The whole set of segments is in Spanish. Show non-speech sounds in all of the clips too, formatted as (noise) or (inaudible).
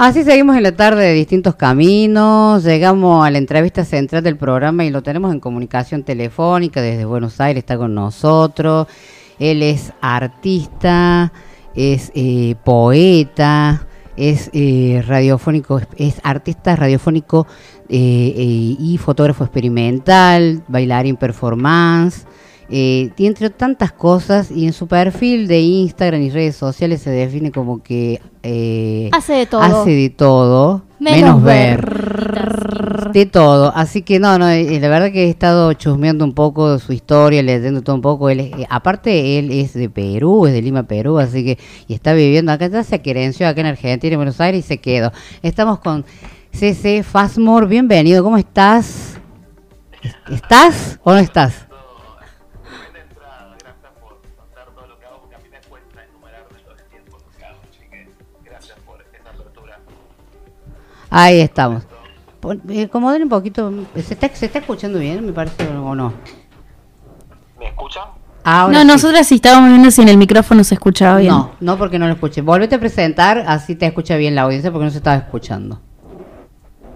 Así seguimos en la tarde de distintos caminos, llegamos a la entrevista central del programa y lo tenemos en comunicación telefónica desde Buenos Aires, está con nosotros. Él es artista, es eh, poeta, es eh, radiofónico, es artista radiofónico eh, y fotógrafo experimental, bailarín performance. Eh, entre tantas cosas, y en su perfil de Instagram y redes sociales se define como que eh, hace de todo, hace de todo menos, ver. De todo, así que no, no, eh, la verdad que he estado chusmeando un poco su historia, leyendo todo un poco. Él eh, aparte, él es de Perú, es de Lima, Perú, así que y está viviendo acá, ya se querenció acá en Argentina, en Buenos Aires y se quedó. Estamos con CC Fasmore, bienvenido, ¿cómo estás? ¿Estás o no estás? Ahí estamos. Eh, como den un poquito, ¿se está, ¿se está escuchando bien, me parece, o no? ¿Me escuchan? no, nosotras sí estábamos viendo si en el micrófono se escuchaba bien. No, no porque no lo escuché. Volvete a presentar, así te escucha bien la audiencia porque no se estaba escuchando.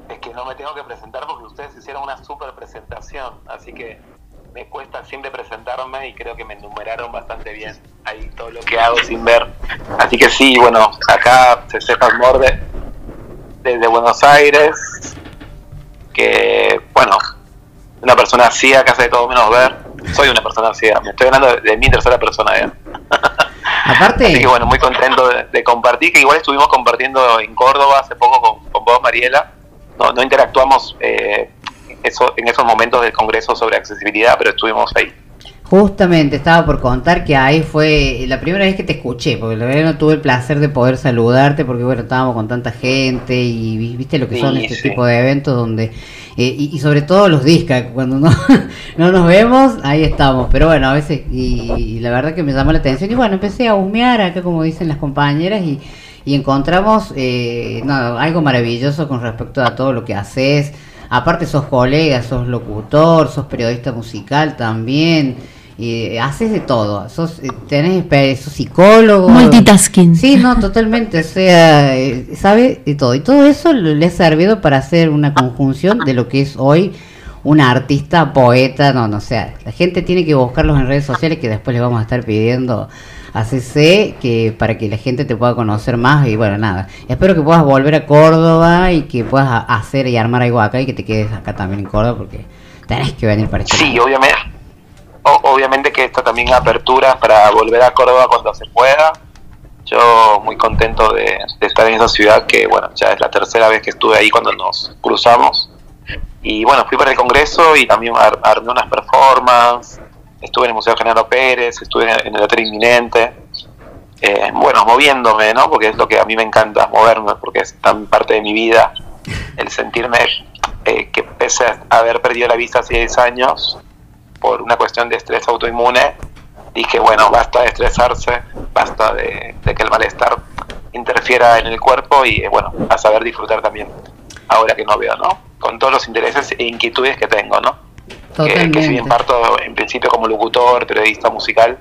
Es que no me tengo que presentar porque ustedes hicieron una super presentación, así que me cuesta siempre presentarme y creo que me enumeraron bastante bien ahí todo lo que hago sin ver. Así que sí, bueno, acá se morde desde Buenos Aires, que, bueno, una persona ciega que hace de todo menos ver. Soy una persona ciega, me estoy hablando de, mi tercera persona. ¿eh? (laughs) Aparte. Así que, bueno, muy contento de, compartir, que igual estuvimos compartiendo en Córdoba hace poco con, con vos, Mariela. No, no interactuamos eh, eso, en esos momentos del Congreso sobre accesibilidad, pero estuvimos ahí. Justamente estaba por contar que ahí fue la primera vez que te escuché, porque la verdad no tuve el placer de poder saludarte, porque bueno, estábamos con tanta gente y viste lo que son este tipo de eventos donde, eh, y, sobre todo los discas, (laughs) cuando no, no nos vemos, ahí estamos, pero bueno, a veces, y, la verdad que me llamó la atención, y bueno, empecé a humear acá como dicen las compañeras y, y encontramos eh, no, algo maravilloso con respecto a todo lo que haces. Aparte sos colega, sos locutor, sos periodista musical también haces de todo, sos, eh, tenés, sos psicólogo. Multitasking. Sí, no, totalmente, o sea, eh, sabe de todo. Y todo eso le ha servido para hacer una conjunción de lo que es hoy una artista, poeta, no, no, o sea, la gente tiene que buscarlos en redes sociales que después les vamos a estar pidiendo a CC que para que la gente te pueda conocer más y bueno, nada. Espero que puedas volver a Córdoba y que puedas hacer y armar algo acá y que te quedes acá también en Córdoba porque tenés que venir para este Sí, obviamente obviamente que esta también apertura para volver a Córdoba cuando se pueda. Yo muy contento de, estar en esa ciudad que, bueno, ya es la tercera vez que estuve ahí cuando nos cruzamos. Y bueno, fui para el Congreso y también armé unas performances. Estuve en el Museo General Pérez, estuve en el Hotel Inminente. Eh, bueno, moviéndome, ¿no? Porque es lo que a mí me encanta, moverme, porque es tan parte de mi vida el sentirme eh, que pese a haber perdido la vista hace 10 años, por una cuestión de estrés autoinmune, dije, bueno, basta de estresarse, basta de, que el malestar interfiera en el cuerpo y, bueno, a saber disfrutar también, ahora que no veo, ¿no? Con todos los intereses e inquietudes que tengo, ¿no? Que, que, si bien parto en principio como locutor, periodista musical,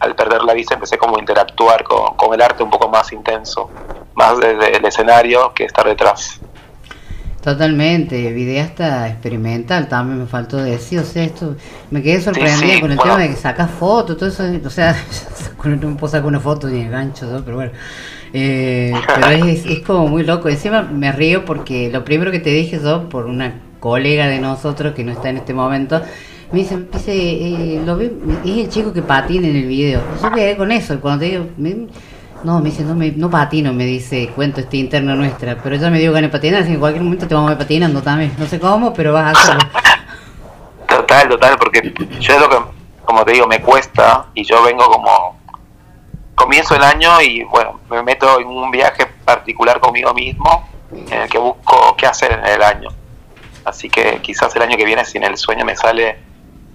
al perder la vista empecé como a interactuar con, con el arte un poco más intenso, más desde el escenario que estar detrás. Totalmente, videasta experimental también me faltó decir, o sea, esto me quedé sorprendida con el tema de que sacas fotos, todo eso, o sea, (laughs) no puedo sacar una foto ni el gancho, pero bueno, eh, pero es, es, como muy loco, encima me río porque lo primero que te dije yo, por una colega de nosotros que no está en este momento, me dice, dice eh, lo vi, es el chico que patina en el video, yo quedé con eso, cuando te digo, no, me dice, no, me, no patino, me dice, cuento este interno nuestra. Pero yo me digo gané patinar, así que en cualquier momento te vamos a ir patinando también. No sé cómo, pero vas a hacerlo. (laughs) Total, total, porque yo lo que, como te digo, me cuesta y yo vengo como. Comienzo el año y bueno, me meto en un viaje particular conmigo mismo en el que busco qué hacer en el año. Así que quizás el año que viene, si en el sueño me sale,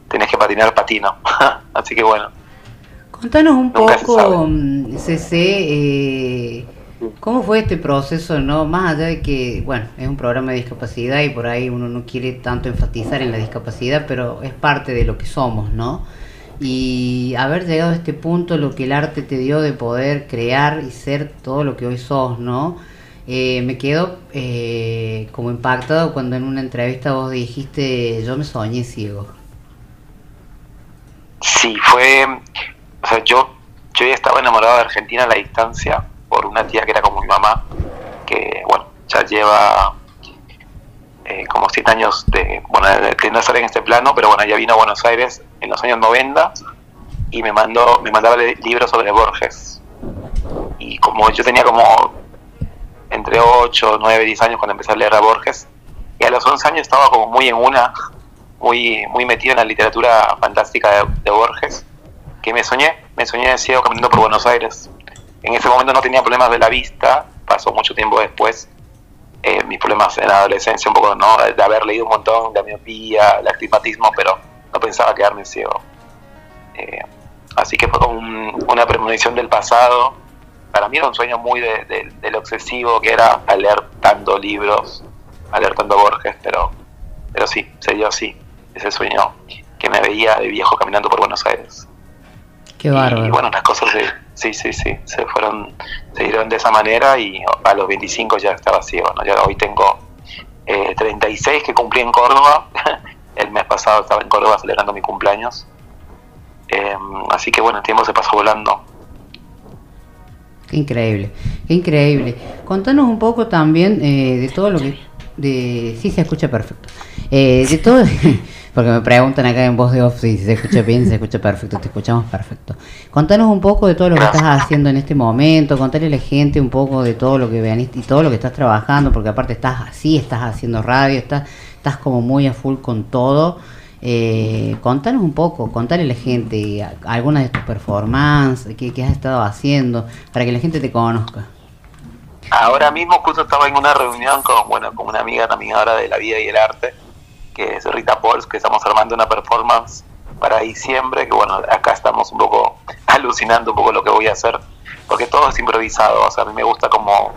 tenés que patinar patino. (laughs) así que bueno. Contanos un poco, CC, eh, ¿cómo fue este proceso, no? Más allá de que, bueno, es un programa de discapacidad y por ahí uno no quiere tanto enfatizar en la discapacidad, pero es parte de lo que somos, ¿no? Y haber llegado a este punto, lo que el arte te dio de poder crear y ser todo lo que hoy sos, ¿no? Eh, me quedo eh, como impactado cuando en una entrevista vos dijiste, yo me soñé ciego. Sí, fue, sea, yo, yo ya estaba enamorado de Argentina a la distancia por una tía que era como mi mamá, que, bueno, ya lleva eh, como siete años de, bueno, de no estar en este plano, pero bueno, ya vino a Buenos Aires en los años 90 y me mandó, me mandaba libros sobre Borges. Y como yo tenía como entre 8, 9, 10 años cuando empecé a leer a Borges, y a los 11 años estaba como muy en una, muy, muy metido en la literatura fantástica de, Borges, que me soñé, me soñé ciego caminando por Buenos Aires. En ese momento no tenía problemas de la vista, pasó mucho tiempo después, eh, mis problemas en la adolescencia, un poco ¿no? de haber leído un montón, de miopía, el astigmatismo, pero no pensaba quedarme ciego. Eh, así que fue como una premonición del pasado para mí era un sueño muy de, lo excesivo que era leer tanto libros, al leer tanto Borges, pero, pero sí, se dio así, ese sueño que me veía de viejo caminando por Buenos Aires. Qué bárbaro. Y, bueno, las cosas sí, sí, sí, se fueron, se dieron de esa manera y a los 25 ya estaba ciego, ¿no? Ya hoy tengo eh, 36 que cumplí en Córdoba, (laughs) el mes pasado estaba en Córdoba celebrando mi cumpleaños. Em, así que bueno, el tiempo se pasó volando Qué increíble, qué increíble. Contanos un poco también eh, de todo lo que... De, sí, se escucha perfecto. Eh, de todo... (laughs) porque me preguntan acá en voz de off si se escucha bien, se escucha perfecto, te escuchamos perfecto. Contanos un poco de todo lo que estás haciendo en este momento, contarle a la gente un poco de todo lo que veniste y todo lo que estás trabajando, porque aparte estás así, estás haciendo radio, estás, estás como muy a full con todo. Eh, contanos un poco, contale a la gente algunas de tus performances, qué, has estado haciendo, para que la gente te conozca. Ahora mismo justo estaba en una reunión con, bueno, con una amiga también de la vida y el arte, que es Rita Pols, que estamos armando una performance para diciembre, que bueno, acá estamos un poco (laughs) alucinando un poco lo que voy a hacer, porque todo es improvisado, o sea, a mí me gusta como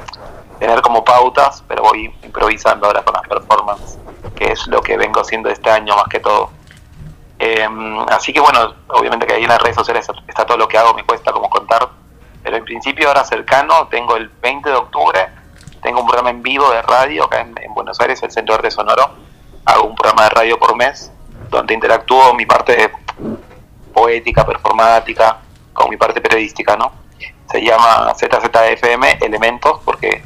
tener como pautas, pero voy improvisando ahora con las performances que es lo que vengo haciendo este año más que todo. Em, así que bueno, obviamente que ahí en las redes sociales está todo lo que hago, me cuesta como contar, en principio ahora cercano, tengo el 20 de octubre, tengo un programa en vivo de radio acá en, Buenos Aires, el Centro de Sonoro, hago un programa de radio por mes, donde interactúo mi parte poética, performática, con mi parte periodística, ¿no? Se llama ZZFM Elementos porque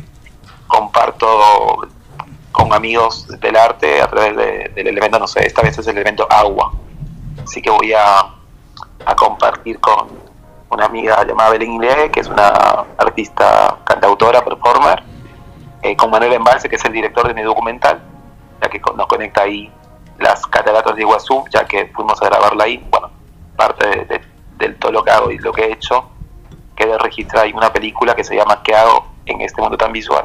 comparto con amigos del arte a través del elemento, no sé, esta vez es el elemento agua. Así que voy a, compartir con una amiga llamada Belén Ingle, que es una artista, cantautora, performer, eh, con Manuel Embalse, que es el director de mi documental, ya que nos conecta ahí las cataratas de Iguazú, ya que fuimos a grabarla ahí. Bueno, parte de, todo lo que hago y lo que he hecho, queda registrada ahí una película que se llama ¿Qué hago en este mundo tan visual?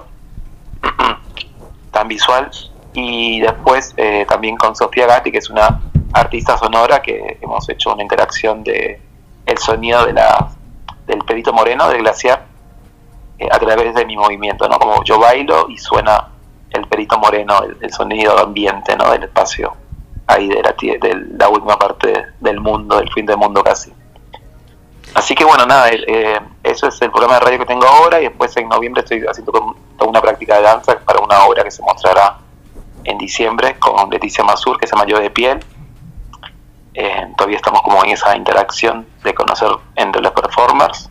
(clears throat) tan visual. Y después eh, también con Sofía Gatti, que es una artista sonora, que hemos hecho una interacción de el sonido de la, del Pedito Moreno, del glaciar, eh, a través de mi movimiento, ¿no? Como yo bailo y suena el Perito Moreno, el, sonido ambiente, ¿no? Del espacio ahí de la, última parte del mundo, del fin del mundo casi. Así que bueno, nada, eh, eso es el programa de radio que tengo ahora y después en noviembre estoy haciendo toda una práctica de danza para una obra que se mostrará en diciembre con Leticia Mazur que se llama Yo de Piel. Eh, todavía estamos como en esa interacción de conocer entre los performers.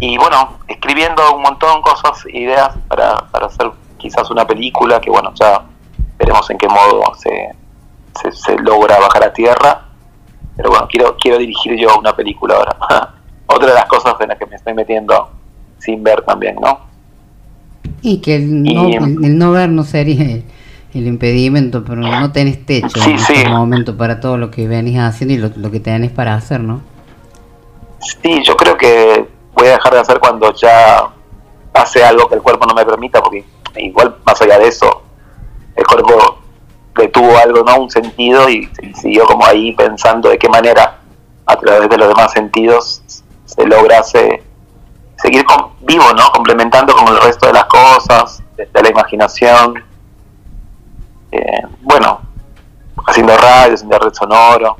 Y bueno, escribiendo un montón de cosas, ideas para, para hacer quizás una película que bueno, ya veremos en qué modo se, se, se logra bajar a tierra pero bueno, quiero, quiero dirigir yo una película ahora. (laughs) Otra de las cosas en las que me estoy metiendo sin ver también, ¿no? Y que el no, ver no sería el impedimento, pero no tenés techo en este momento para todo lo que venís haciendo y lo, que tenés para hacer, ¿no? Sí, yo creo que voy a dejar de hacer cuando ya pase algo que el cuerpo no me permita, porque igual más allá de eso, el cuerpo que tuvo algo, ¿no? Un sentido y, siguió como ahí pensando de qué manera a través de los demás sentidos se lograse seguir con, vivo, ¿no? Complementando con el resto de las cosas, de, la imaginación. Eh, bueno, haciendo radio, haciendo red sonoro,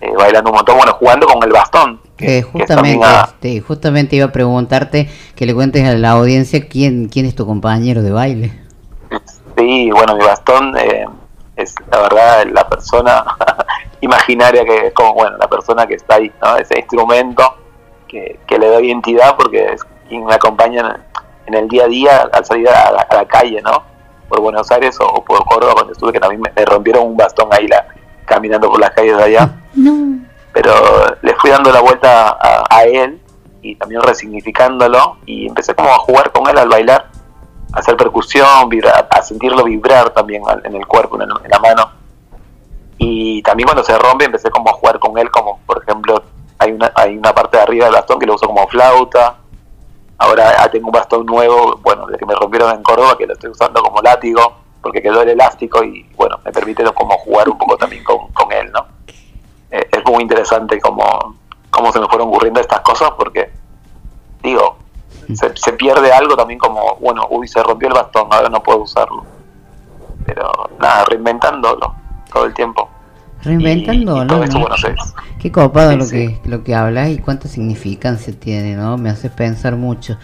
eh, bailando un montón, bueno, jugando con el bastón, Que, justamente, este, justamente iba a preguntarte que le cuentes a la audiencia quién, quién es tu compañero de baile. Sí, bueno, mi bastón eh, es la verdad la persona (laughs) imaginaria que es como, bueno, la persona que está ahí, ¿no? Ese instrumento que, le da identidad porque es quien me acompaña en, el día a día al salir a la, calle, ¿no? Por Buenos Aires o, por Córdoba cuando estuve, que también me, rompieron un bastón ahí la, caminando por las calles de allá. Pero le fui dando la vuelta a, él y también resignificándolo y empecé como a jugar con él al bailar, a hacer percusión, a sentirlo vibrar también en el cuerpo, en, la mano. Y también cuando se rompe empecé como a jugar con él, como por ejemplo hay una, hay una parte de arriba del bastón que lo uso como flauta. Ahora tengo un bastón nuevo, bueno, de que me rompieron en Córdoba, que lo estoy usando como látigo, porque quedó el elástico y bueno, me permite como jugar un poco también con, con él, ¿no? Eh, es muy interesante cómo, cómo se me fueron ocurriendo estas cosas, porque digo, se, se pierde algo también como, bueno, uy, se rompió el bastón, ahora no puedo usarlo. Pero nada, reinventándolo todo el tiempo. Reinventándolo. Qué copado lo que lo que hablas y cuánta significancia tiene, ¿no? Me hace pensar mucho.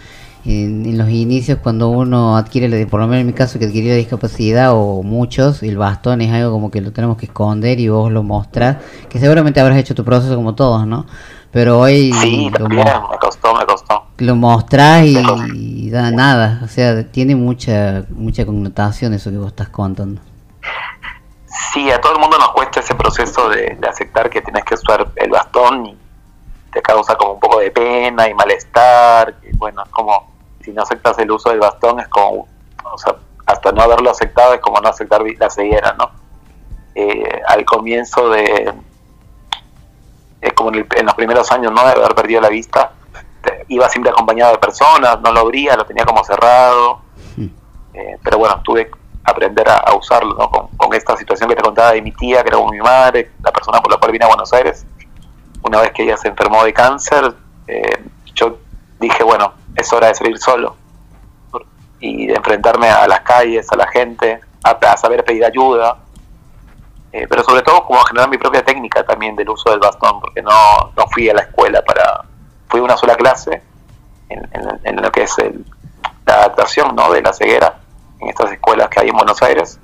En, los inicios cuando uno adquiere, por lo menos en mi caso que adquirió la discapacidad o muchos, el bastón es algo como que lo tenemos que esconder y vos lo mostrás, que seguramente habrás hecho tu proceso como todos, ¿no? Pero hoy lo, me costó, me costó. lo mostrás y, da nada, o sea, tiene mucha mucha connotación eso que vos estás contando. Sí, a todo el mundo nos cuesta ese proceso de, aceptar que tienes que usar el bastón y te causa como un poco de pena y malestar. Y bueno, es como si no aceptas el uso del bastón, es como, o sea, hasta no haberlo aceptado es como no aceptar la ceguera, ¿no? Eh, al comienzo de, es como en, los primeros años, ¿no? De haber perdido la vista, iba siempre acompañado de personas, no lo abría, lo tenía como cerrado. Eh, pero bueno, tuve aprender a, usarlo, ¿no? Con, esta situación que te contaba de mi tía, que era como mi madre, la persona por la cual vine a Buenos Aires. Una vez que ella se enfermó de cáncer, eh, yo dije, bueno, es hora de salir solo y de enfrentarme a las calles, a la gente, a, saber pedir ayuda, eh, pero sobre todo como a generar mi propia técnica también del uso del bastón, porque no, no fui a la escuela para, fui a una sola clase en, en, lo que es la adaptación ¿no? de la ceguera en estas escuelas que hay en Buenos Aires.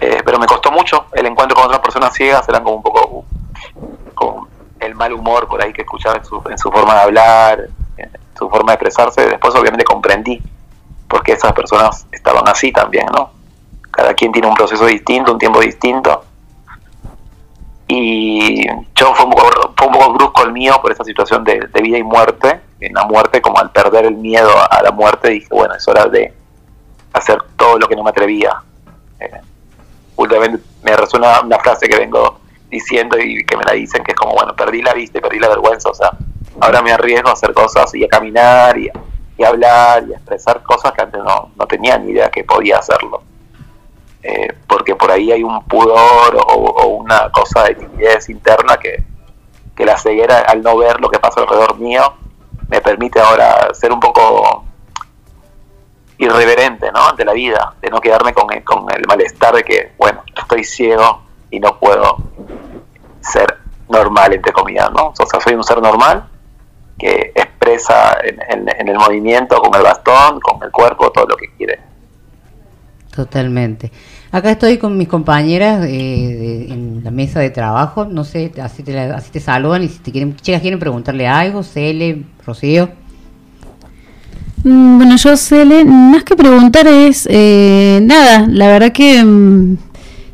Eh, pero me costó mucho el encuentro con otras personas ciegas, eran como un poco con el mal humor por ahí que escuchaba en su, en su forma de hablar, en su forma de expresarse. Después obviamente comprendí por qué esas personas estaban así también, ¿no? Cada quien tiene un proceso distinto, un tiempo distinto. Y yo fue un poco, brusco el mío por esa situación de vida y muerte. En la muerte, como al perder el miedo a la muerte, dije, bueno, es hora de hacer todo lo que no me atrevía. Eh, últimamente me resuena una frase que vengo diciendo y que me la dicen, que es como, bueno, perdí la vista y perdí la vergüenza, o sea, ahora me arriesgo a hacer cosas y a caminar y, a hablar y a expresar cosas que antes no, no tenía ni idea que podía hacerlo. Eh, porque por ahí hay un pudor o, una cosa de timidez interna que, que la ceguera al no ver lo que pasa alrededor mío me permite ahora ser un poco irreverente ¿no? ante la vida, de no quedarme con el, con el malestar de que, bueno, estoy ciego y no puedo ser normal, entre comillas, ¿no? O sea, soy un ser normal que expresa en, en, el movimiento, con el bastón, con el cuerpo, todo lo que quiere. Totalmente. Acá estoy con mis compañeras eh, en la mesa de trabajo, no sé, así te, así te saludan y si te quieren, chicas quieren preguntarle algo, Cele, Rocío. Mm, bueno, yo, Cele, más que preguntar es, eh, nada, la verdad que, mm,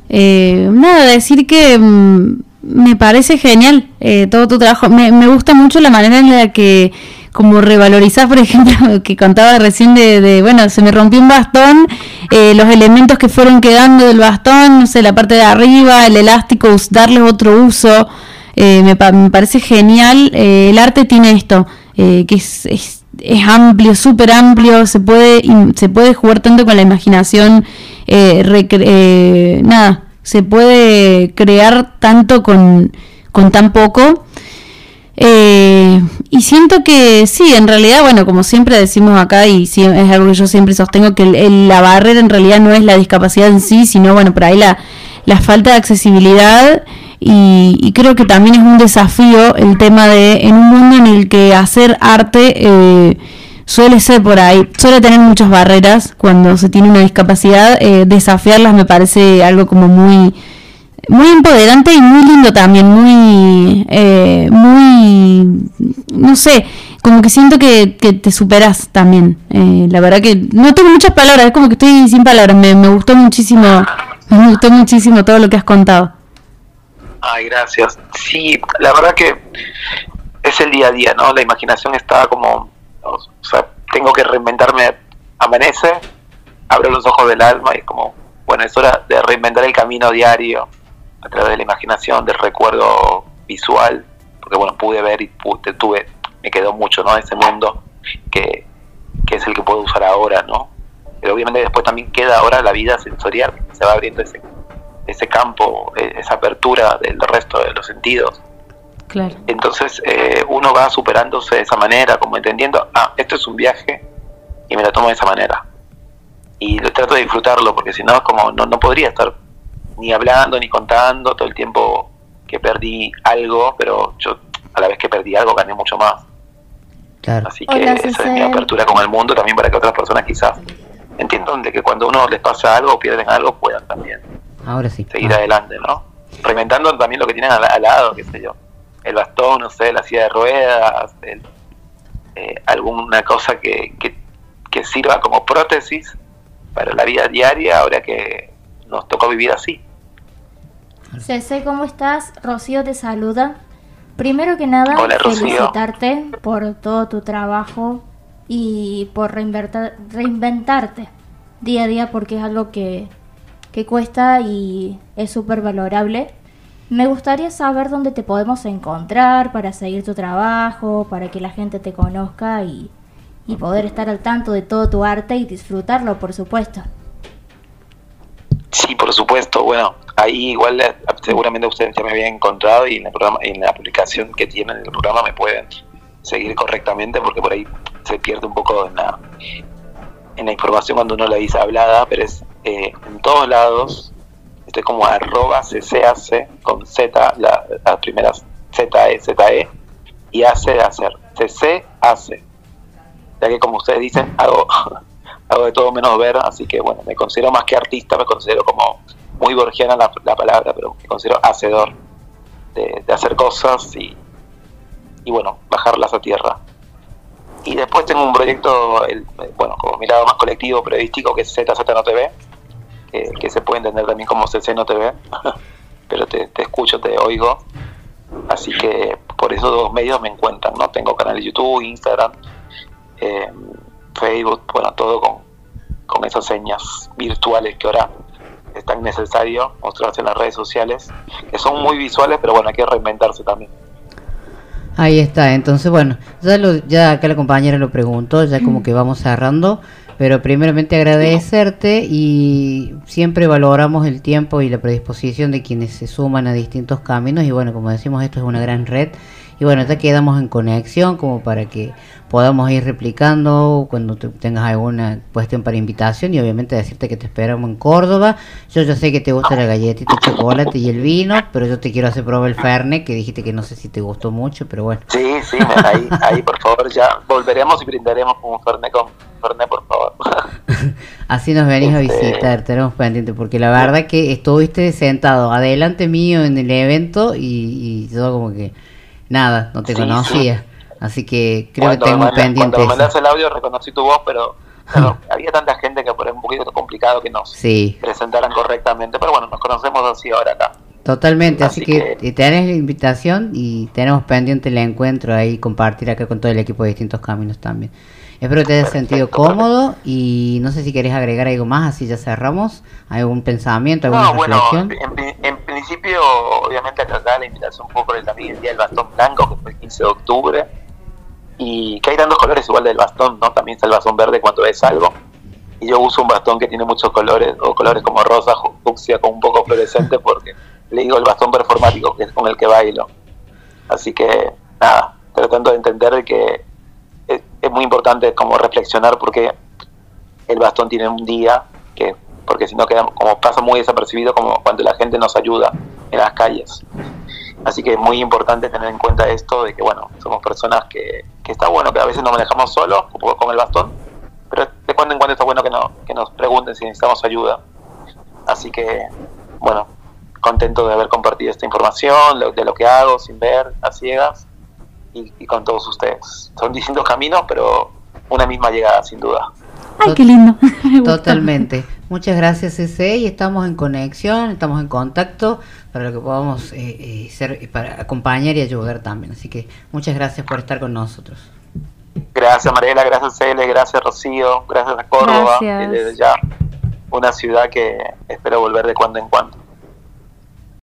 eh, nada, decir que mm, me parece genial eh, todo tu trabajo. Me, me, gusta mucho la manera en la que, como revalorizás, por (laughs) ejemplo, que contaba recién de, bueno, se me rompió un bastón, los elementos que fueron quedando del bastón, no sé, la parte de arriba, el elástico, darle otro uso. Me, me, parece genial. el arte tiene esto, que es, es es amplio, súper amplio, se puede, se puede jugar tanto con la imaginación, eh, eh, nada, se puede crear tanto con, con tan poco. Eh, y siento que sí, en realidad, bueno, como siempre decimos acá, y es algo que yo siempre sostengo, que la barrera en realidad no es la discapacidad en sí, sino, bueno, por ahí la, la falta de accesibilidad y, creo que también es un desafío el tema de en un mundo en el que hacer arte eh, suele ser por ahí, suele tener muchas barreras cuando se tiene una discapacidad, eh, desafiarlas me parece algo como muy muy empoderante y muy lindo también, muy, eh, muy, no sé, como que siento que, te superas también. Eh, la verdad que no tengo muchas palabras, es como que estoy sin palabras, me gustó muchísimo, me gustó muchísimo todo lo que has contado. Ay, gracias. Sí, la verdad que es el día a día, ¿no? La imaginación está como, o sea, tengo que reinventarme, amanece, abro los ojos del alma y es como, bueno, es hora de reinventar el camino diario a través de la imaginación, del recuerdo visual, porque bueno, pude ver y tuve, me quedó mucho, ¿no? Ese mundo que, es el que puedo usar ahora, ¿no? Pero obviamente después también queda ahora la vida sensorial, se va abriendo ese, ese campo, e, esa apertura del resto de los sentidos. Claro. Entonces eh, uno va superándose de esa manera, como entendiendo, ah, esto es un viaje y me lo tomo de esa manera. Y lo trato de disfrutarlo, porque si no, como no, no podría estar ni hablando ni contando todo el tiempo que perdí algo, pero yo a la vez que perdí algo gané mucho más. Así que esa es mi apertura con el mundo también para que otras personas quizás entiendan de que cuando uno les pasa algo o pierden algo puedan también Ahora sí. seguir adelante, ¿no? Reinventando también lo que tienen al, lado, qué sé yo, el bastón, no sé, la silla de ruedas, eh, alguna cosa que, que, que sirva como prótesis para la vida diaria ahora que nos tocó vivir así. Cece, ¿cómo estás? Rocío te saluda. Primero que nada, felicitarte por todo tu trabajo y por reinventarte día a día porque es algo que, que cuesta y es súper valorable. Me gustaría saber dónde te podemos encontrar para seguir tu trabajo, para que la gente te conozca y, y poder estar al tanto de todo tu arte y disfrutarlo, por supuesto. Sí, por supuesto. Bueno, ahí igual eh, seguramente ustedes ya me habían encontrado y en, el programa, en la publicación que tienen en el programa me pueden seguir correctamente porque por ahí se pierde un poco en la, la información cuando uno la dice hablada, pero es eh, en todos lados. Estoy como arroba ccac con z, la, las primeras z e, z e y hace de hacer. cc hace. Ya que como ustedes dicen, hago (laughs) hago de todo menos ver, así que bueno, me considero más que artista, me considero como muy borgiana la, palabra, pero me considero hacedor de, hacer cosas y, y, bueno, bajarlas a tierra. Y después tengo un proyecto, el, bueno, como mirado más colectivo, periodístico, que es ZZ No TV, que, se puede entender también como CC No TV, (laughs) pero te, escucho, te oigo. Así que por esos dos medios me encuentran, ¿no? Tengo canal de YouTube, Instagram, eh, Facebook, bueno, todo con, con esas señas virtuales que ahora es tan necesario mostrarse en las redes sociales, que son muy visuales, pero bueno, hay que reinventarse también. Ahí está, entonces bueno, ya, lo, ya acá la compañera lo preguntó, ya como que vamos cerrando, pero primeramente agradecerte y siempre valoramos el tiempo y la predisposición de quienes se suman a distintos caminos y bueno, como decimos, esto es una gran red y bueno, ya quedamos en conexión como para que podamos ir replicando cuando tengas alguna cuestión para invitación y obviamente decirte que te esperamos en Córdoba. Yo ya sé que te gusta la galletita de chocolate y el vino, pero yo te quiero hacer probar el Fernet, que dijiste que no sé si te gustó mucho, pero bueno. Sí, sí, ahí, ahí por favor ya volveremos y brindaremos con un Fernet con Fernet, por favor. (laughs) Así nos venís a este, visitar, tenemos pendiente, porque la verdad que estuviste sentado adelante mío en el evento y, y yo como que nada, no te conocía. Así que creo que tengo pendiente. Cuando me mandaste el audio reconocí tu voz, pero (laughs) había tanta gente que por un poquito complicado que nos presentaran correctamente. Pero bueno, nos conocemos así ahora acá. Totalmente, así, que, tenés la invitación y tenemos pendiente el encuentro ahí, compartir acá con todo el equipo de distintos caminos también. Espero que te hayas sentido cómodo y no sé si querés agregar algo más, así ya cerramos. ¿Algún pensamiento, alguna no, reflexión? Bueno, en, principio, obviamente acá la invitación fue por el, también el Día del Bastón Blanco, que fue el 15 de octubre, y que hay tantos colores igual del bastón, ¿no? También está el bastón verde cuando ves algo. Y yo uso un bastón que tiene muchos colores, o colores como rosa, fucsia, con un poco fluorescente, porque le digo el bastón performático, que es con el que bailo. Así que, nada, tratando de entender que es, muy importante como reflexionar porque el bastón tiene un día que porque si no queda como pasa muy desapercibido como cuando la gente nos ayuda en las calles Así que es muy importante tener en cuenta esto de que, bueno, somos personas que, que está bueno que a veces nos manejamos solos, con el bastón, pero de cuando en cuando está bueno que, no, que nos pregunten si necesitamos ayuda. Así que, bueno, contento de haber compartido esta información, de lo que hago sin ver, a ciegas, y, y con todos ustedes. Son distintos caminos, pero una misma llegada, sin duda. Ay, qué lindo. (laughs) Totalmente. Muchas gracias, ese y estamos en conexión, estamos en contacto para lo que podamos eh, eh, ser, para acompañar y ayudar también. Así que muchas gracias por estar con nosotros. Gracias, Mariela, gracias, Cele, gracias, Rocío, gracias a Córdoba, desde ya una ciudad que espero volver de cuando en cuando.